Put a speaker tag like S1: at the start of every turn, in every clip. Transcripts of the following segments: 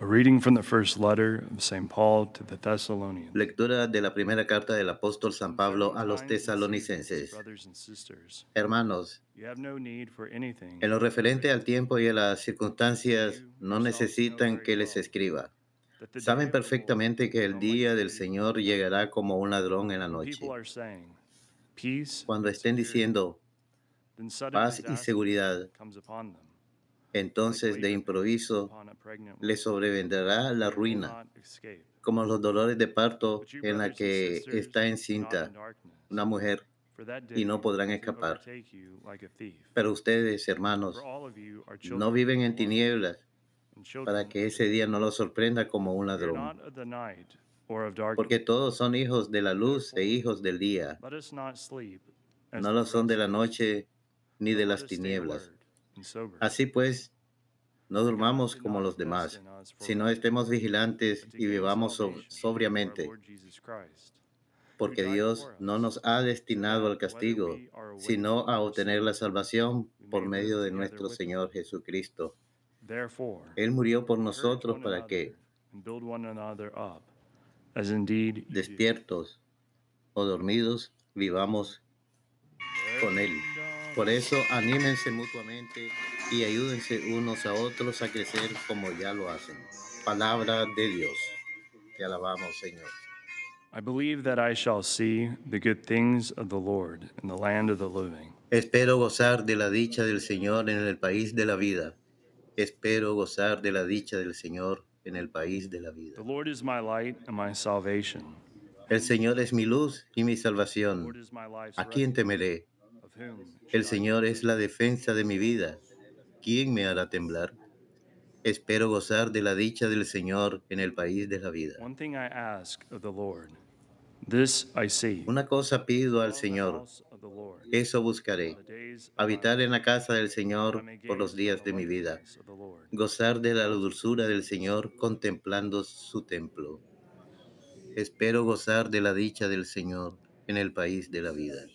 S1: A reading from the first letter of St. Paul to the Thessalonians.
S2: Lectura de la primera carta del apóstol San Pablo a los tesalonicenses.
S1: Brothers and sisters,
S2: Hermanos,
S1: you have no need for anything.
S2: en lo referente al tiempo y a las circunstancias, no necesitan que les escriba. Saben perfectamente que el día del. Señor llegará como un ladrón en la noche. Cuando
S1: and
S2: estén diciendo paz y seguridad. Entonces de improviso les sobrevendrá la ruina, como los dolores de parto en la que está encinta una mujer, y no podrán escapar. Pero ustedes, hermanos, no viven en tinieblas para que ese día no los sorprenda como un ladrón. Porque todos son hijos de la luz e hijos del día. No lo son de la noche ni de las tinieblas. Así pues, no durmamos como los demás, sino estemos vigilantes y vivamos so- sobriamente, porque Dios no nos ha destinado al castigo, sino a obtener la salvación por medio de nuestro. Señor Jesucristo.
S1: Therefore,
S2: Él murió por nosotros para que, despiertos o dormidos, vivamos con Él. Por eso, anímense mutuamente y ayúdense unos a otros a crecer como ya lo hacen. Palabra de Dios. Te alabamos, Señor.
S1: I believe that I shall see the good things of the Lord in the land of the living.
S2: Espero gozar de la dicha del Señor en el país de la vida. Espero gozar de la dicha del Señor en el país de la vida.
S1: The Lord is my light and my salvation.
S2: El Señor es mi luz y mi salvación. ¿A quién temeré? El Señor es la defensa de mi vida. ¿Quién me hará temblar? Espero gozar de la dicha del Señor en el país de la vida. Una cosa pido al Señor, eso buscaré, habitar en la casa del Señor por los días de mi vida, gozar de la dulzura del Señor contemplando su templo. Espero gozar de la dicha del Señor en el país de la vida.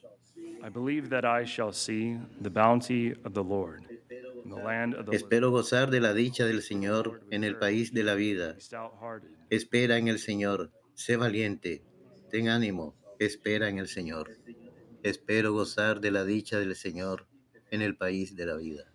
S2: Espero gozar de la dicha del Señor en el país de la vida. Espera en el Señor, sé valiente, ten ánimo, espera en el Señor. Espero gozar de la dicha del Señor en el país de la vida.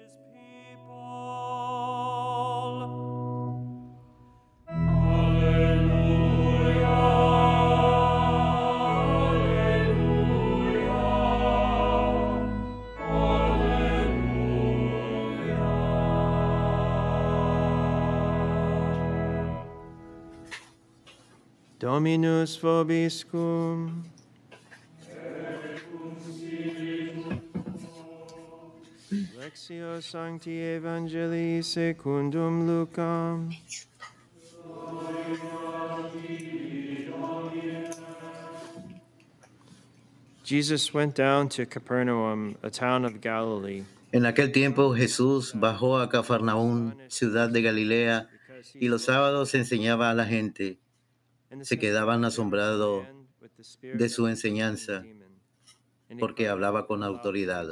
S3: Dominus vobiscum. Lectio Sancti Evangelii secundum Lucam. Jesus went down to Capernaum, a town of Galilee.
S2: En aquel tiempo Jesús bajó a Cafarnaún, ciudad de Galilea, y los sábados enseñaba a la gente. Se quedaban asombrados de su enseñanza, porque hablaba con autoridad.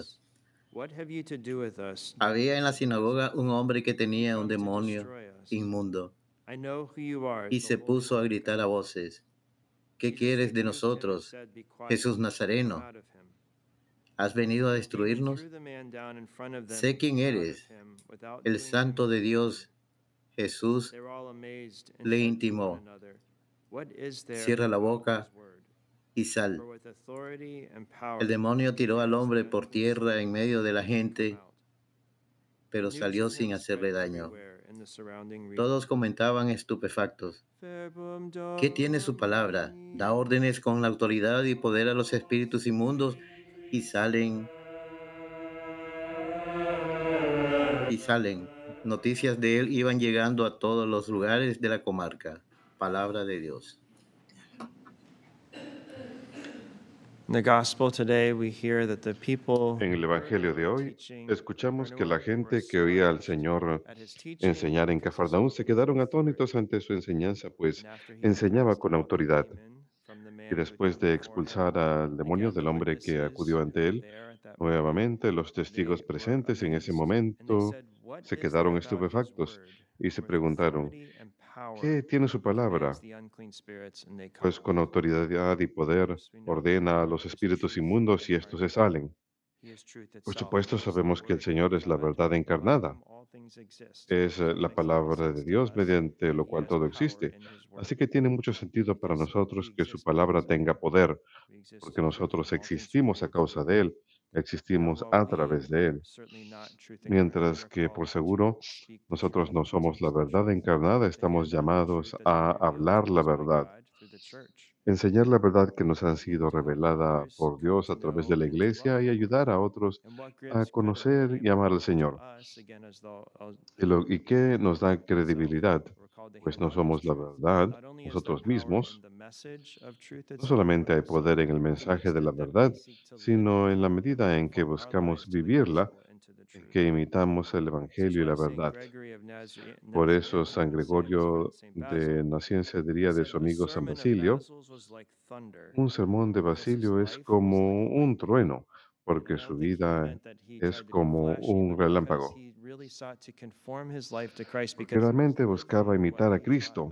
S2: Había en la sinagoga un hombre que tenía un demonio inmundo y se puso a gritar
S3: God."
S2: a voces, ¿qué quieres de nosotros,
S3: said, "Be quiet,
S2: Jesús Nazareno?
S3: out of him."
S2: ¿Has venido a destruirnos? Sé quién eres, El santo de. Dios, Jesús, le intimó,
S3: one another, "What is there
S2: "Cierra la boca
S3: his word?"
S2: y sal. El demonio tiró al hombre por tierra en medio de la gente, pero salió sin hacerle daño. Todos comentaban estupefactos. ¿Qué tiene su palabra? Da órdenes con la autoridad y poder a los espíritus inmundos y salen y salen. Noticias de él iban llegando a todos los lugares de la comarca. Palabra de Dios.
S3: In the gospel today, we hear that the people
S4: En el Evangelio de hoy escuchamos que la gente que oía al Señor enseñar en Cafarnaúm se quedaron atónitos ante su enseñanza, pues enseñaba con autoridad. Y después de expulsar al demonio del hombre que acudió ante él, nuevamente los testigos presentes en ese momento
S3: said, "What
S4: se quedaron estupefactos y se preguntaron, ¿qué tiene su palabra? Pues con
S3: out."
S4: autoridad y poder ordena a los espíritus inmundos y estos se salen. Por supuesto sabemos que el Señor es la verdad encarnada. Es eh, la palabra de Dios mediante lo cual todo existe. Así que tiene mucho sentido para nosotros que su palabra tenga poder, porque nosotros existimos a causa de. Él, existimos a través de Él. Mientras que por seguro nosotros no somos la verdad encarnada, estamos llamados a hablar la verdad, enseñar la verdad que nos ha sido revelada por Dios a través de la iglesia y ayudar a otros a conocer y amar al Señor.
S3: as
S4: Y, qué nos da credibilidad, pues no somos la verdad nosotros mismos, no solamente hay poder en el mensaje de la verdad, sino en la medida en que buscamos vivirla, en que imitamos el Evangelio y la verdad. Por eso San Gregorio de
S3: he
S4: diría de su
S3: "A
S4: amigo San Basilio, un sermón de Basilio es como un
S3: lightning."
S4: trueno, porque su vida es como un relámpago. Porque realmente buscaba imitar a Cristo.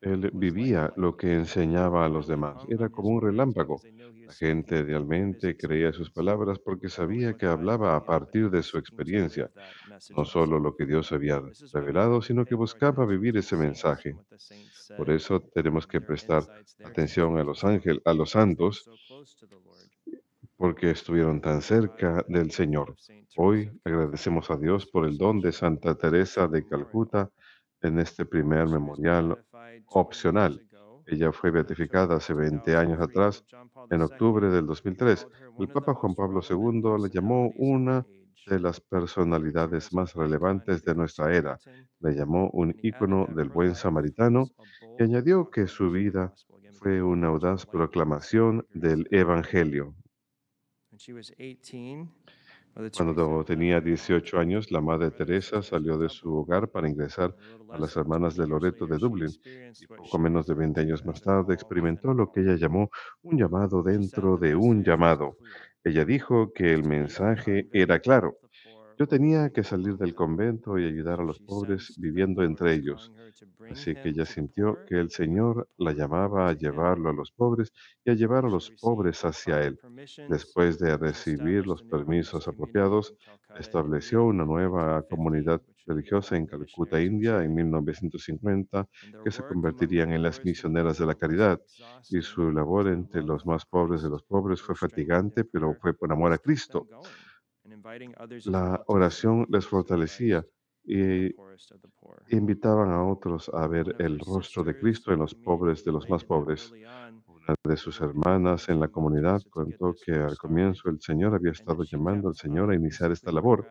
S4: Él vivía lo que enseñaba a los demás. Era como un relámpago. La gente realmente creía sus palabras porque sabía que hablaba a partir de su experiencia, no solo lo que Dios había revelado, sino que buscaba vivir ese mensaje. Por eso tenemos que prestar atención a los ángeles, a los santos,
S3: so close to the Lord.
S4: Porque estuvieron tan cerca del Señor. Hoy agradecemos a Dios por el don de Santa Teresa de Calcuta en este primer memorial opcional. Ella fue beatificada hace 20 años atrás, en octubre del 2003. El Papa Juan Pablo II la llamó una de las personalidades más relevantes de nuestra era. Le llamó un ícono del buen samaritano y añadió que su vida fue una audaz proclamación del Evangelio. Cuando tenía 18 años, la Madre Teresa salió de su hogar para ingresar a las Hermanas de Loreto de Dublín y poco menos de 20 años más tarde experimentó lo que ella llamó un llamado dentro de un llamado. Ella dijo que el mensaje era claro. Yo tenía que salir del convento y ayudar a los pobres viviendo entre ellos. Así que ella sintió que el Señor la llamaba a llevarlo a los pobres y a llevar a los pobres hacia Él. Después de recibir los permisos apropiados, estableció una nueva comunidad religiosa en Calcuta, India, en 1950, que se convertirían en las misioneras de la caridad. Y su labor entre los más pobres de los pobres fue fatigante, pero fue por amor a Cristo. La oración les fortalecía y invitaban a otros a ver el rostro de Cristo en los pobres de los más pobres. Una de sus hermanas en la comunidad contó que al comienzo el Señor había estado llamando al Señor a iniciar esta labor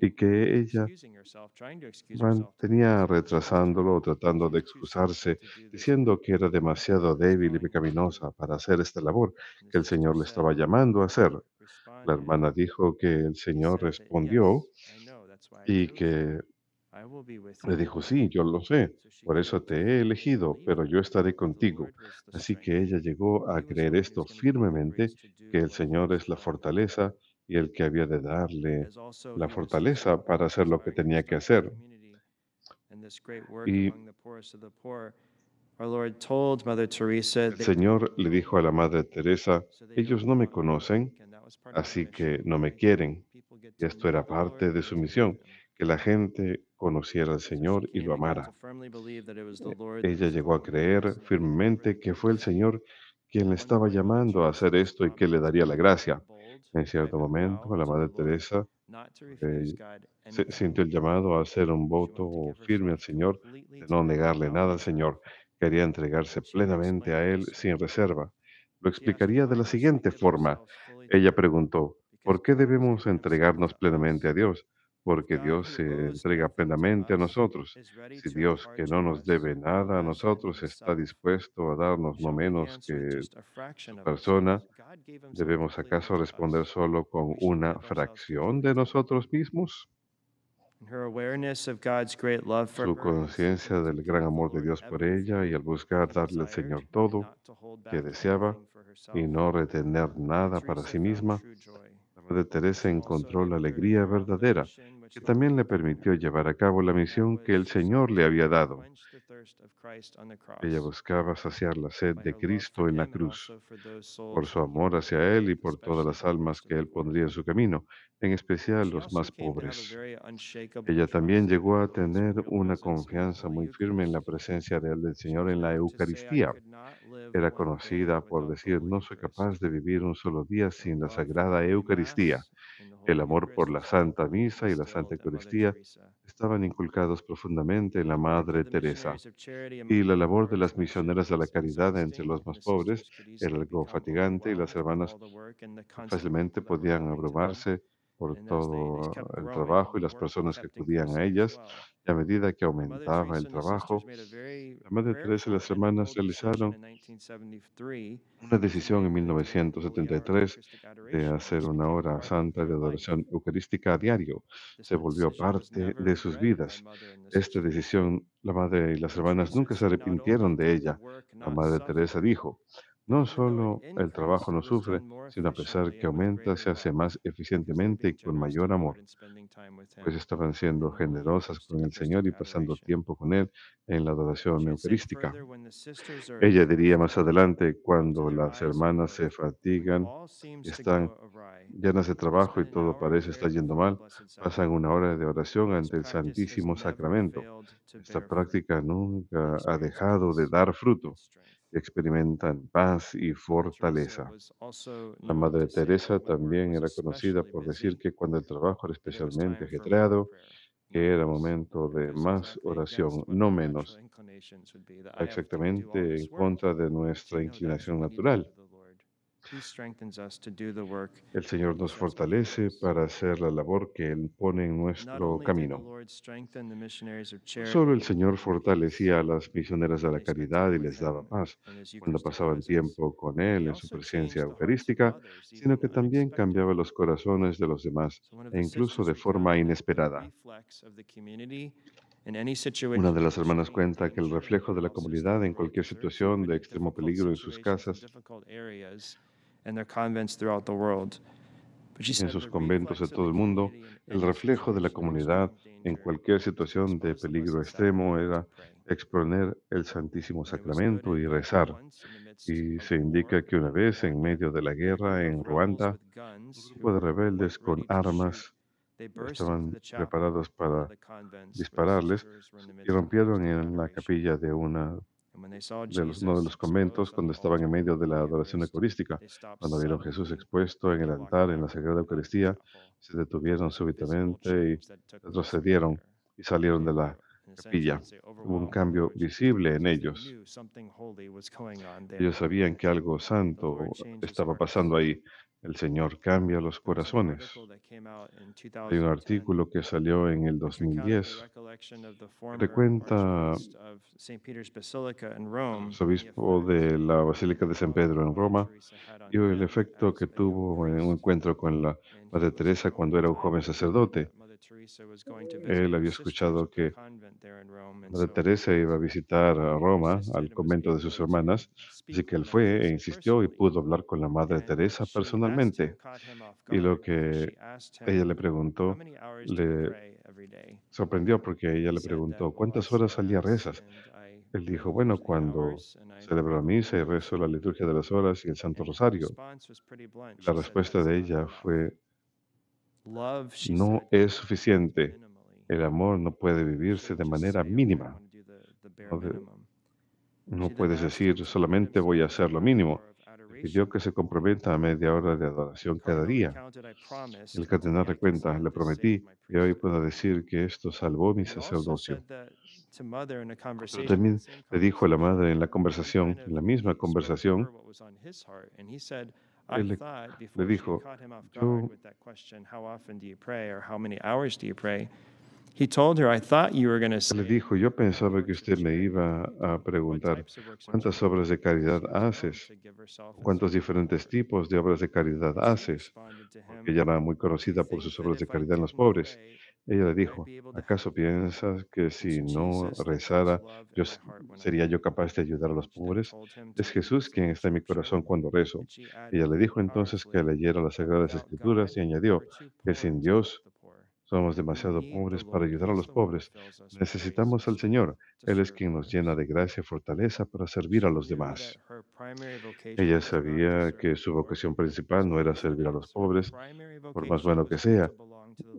S4: y que ella mantenía retrasándolo o tratando de excusarse, diciendo que era demasiado débil y pecaminosa para hacer esta labor que el Señor le estaba llamando a hacer. La hermana dijo que el Señor respondió y que le dijo, sí, yo lo sé, por eso te he elegido, pero yo estaré contigo. Así que ella llegó a creer esto firmemente, que el Señor es la fortaleza y el que había de darle la fortaleza para hacer lo que tenía que hacer. Y el Señor le dijo a la Madre Teresa, ellos no me conocen, así que no me quieren. Y esto era parte de su misión, que la gente conociera al Señor y lo amara. Ella llegó a creer firmemente que fue el Señor quien le estaba llamando a hacer esto y que le daría la gracia. En cierto momento, la Madre Teresa eh, se- sintió el llamado a hacer un voto firme al Señor, de no negarle nada al Señor. Quería entregarse plenamente a Él sin reserva. Lo explicaría de la siguiente forma. Ella preguntó, ¿por qué debemos entregarnos plenamente a Dios? Porque Dios se entrega plenamente a nosotros. Si Dios, que no nos debe nada a nosotros, está dispuesto a darnos no menos que su persona, ¿debemos acaso responder solo con una fracción de nosotros mismos? Su conciencia del gran amor de Dios por ella y al buscar darle al Señor todo que deseaba y no retener nada para sí misma, la Madre Teresa encontró la alegría verdadera que también le permitió llevar a cabo la misión que el Señor le había dado. Ella buscaba saciar la sed de Cristo en la cruz, por su amor hacia Él y por todas las almas que Él pondría en su camino, en especial los más pobres. Ella también llegó a tener una confianza muy firme en la presencia real del Señor en la Eucaristía. Era conocida por decir, no soy capaz de vivir un solo día sin la Sagrada Eucaristía. El amor por la Santa Misa y la Santa Eucaristía estaban inculcados profundamente en la Madre Teresa. Y la labor de las misioneras de la caridad entre los más pobres era algo fatigante y las hermanas fácilmente podían abrumarse por todo el trabajo y las personas que acudían a ellas. Y a medida que aumentaba el trabajo, la Madre Teresa y las hermanas realizaron una decisión en 1973 de hacer una hora santa de adoración eucarística a diario. Se volvió parte de sus vidas. Esta decisión, la Madre y las hermanas nunca se arrepintieron de ella. La Madre Teresa dijo, no solo el trabajo no sufre, sino a pesar que aumenta, se hace más eficientemente y con mayor amor, pues estaban siendo generosas con el Señor y pasando tiempo con Él en la adoración eucarística. Ella diría más adelante, cuando las hermanas se fatigan, están llenas de trabajo y todo parece estar yendo mal, pasan una hora de oración ante el Santísimo Sacramento. Esta práctica nunca ha dejado de dar fruto experimentan paz y fortaleza. La Madre Teresa también era conocida por decir que cuando el trabajo era especialmente ajetreado, que era momento de más oración, no menos, exactamente en contra de nuestra inclinación natural. El Señor nos fortalece para hacer la labor que Él pone en nuestro camino. Solo el Señor fortalecía a las misioneras de la caridad y les daba paz cuando pasaban tiempo con Él en su presencia eucarística, sino que también cambiaba los corazones de los demás e incluso de forma inesperada. Una de las hermanas cuenta que el reflejo de la comunidad en cualquier situación de extremo peligro en sus casas en sus conventos de todo el mundo, el reflejo de la comunidad en cualquier situación de peligro extremo era exponer el Santísimo Sacramento y rezar. Y se indica que una vez en medio de la guerra en Ruanda, un grupo de rebeldes con armas. estaban preparados para dispararles y rompieron en la capilla de una de los, uno de los conventos cuando estaban en medio de la adoración eucarística. Cuando vieron a Jesús expuesto en el altar, en la Sagrada Eucaristía, se detuvieron súbitamente y retrocedieron y salieron de la capilla. Hubo un cambio visible en ellos. Ellos sabían que algo santo estaba pasando ahí. El Señor cambia los corazones. Hay un artículo que salió en el 2010 que cuenta el obispo de la Basílica de San Pedro en Roma y el efecto que tuvo en un encuentro con la Madre Teresa cuando era un joven sacerdote. Él había escuchado que Madre Teresa iba a visitar a Roma, al convento de sus hermanas, así que él fue e insistió y pudo hablar con la Madre Teresa personalmente. Y lo que ella le preguntó le sorprendió porque ella le preguntó, ¿cuántas horas al día rezas? Él dijo, bueno, cuando celebro la misa y rezo la liturgia de las horas y el Santo Rosario. La respuesta de ella fue, no es suficiente. El amor no puede vivirse de manera mínima. No, de- no puedes decir solamente voy a hacer lo mínimo. pidió que se comprometa a media hora de adoración cada día. El cardenal recuenta, le prometí y hoy puedo decir que esto salvó mi sacerdocio. Pero también le dijo a la madre en la conversación, en la misma conversación, él le, le dijo, yo
S3: He told her, I thought you were going to
S4: le
S3: say,
S4: dijo, yo pensaba que usted me iba a preguntar cuántas obras de caridad haces, cuántos diferentes tipos de obras de caridad haces, porque ella era muy conocida por sus obras de caridad en los pobres. Ella le dijo, ¿acaso piensas que si no rezara, yo sería yo capaz de ayudar a los pobres? Es Jesús quien está en mi corazón cuando rezo. Ella le dijo entonces que leyera las Sagradas Escrituras y añadió que sin Dios somos demasiado pobres para ayudar a los pobres. Necesitamos al Señor. Él es quien nos llena de gracia y fortaleza para servir a los demás. Ella sabía que su vocación principal no era servir a los pobres, por más bueno que sea,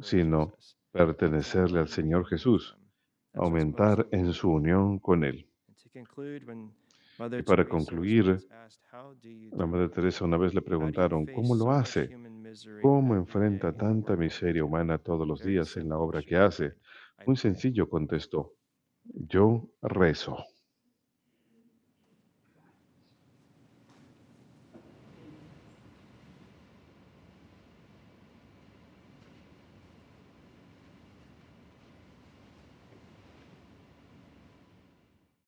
S4: sino pertenecerle al Señor Jesús, aumentar en su unión con Él.
S3: Y
S4: para concluir, La Madre Teresa una vez le preguntaron, ¿cómo lo hace? ¿Cómo enfrenta tanta miseria humana todos los días en la obra que hace? Muy sencillo, contestó, yo rezo.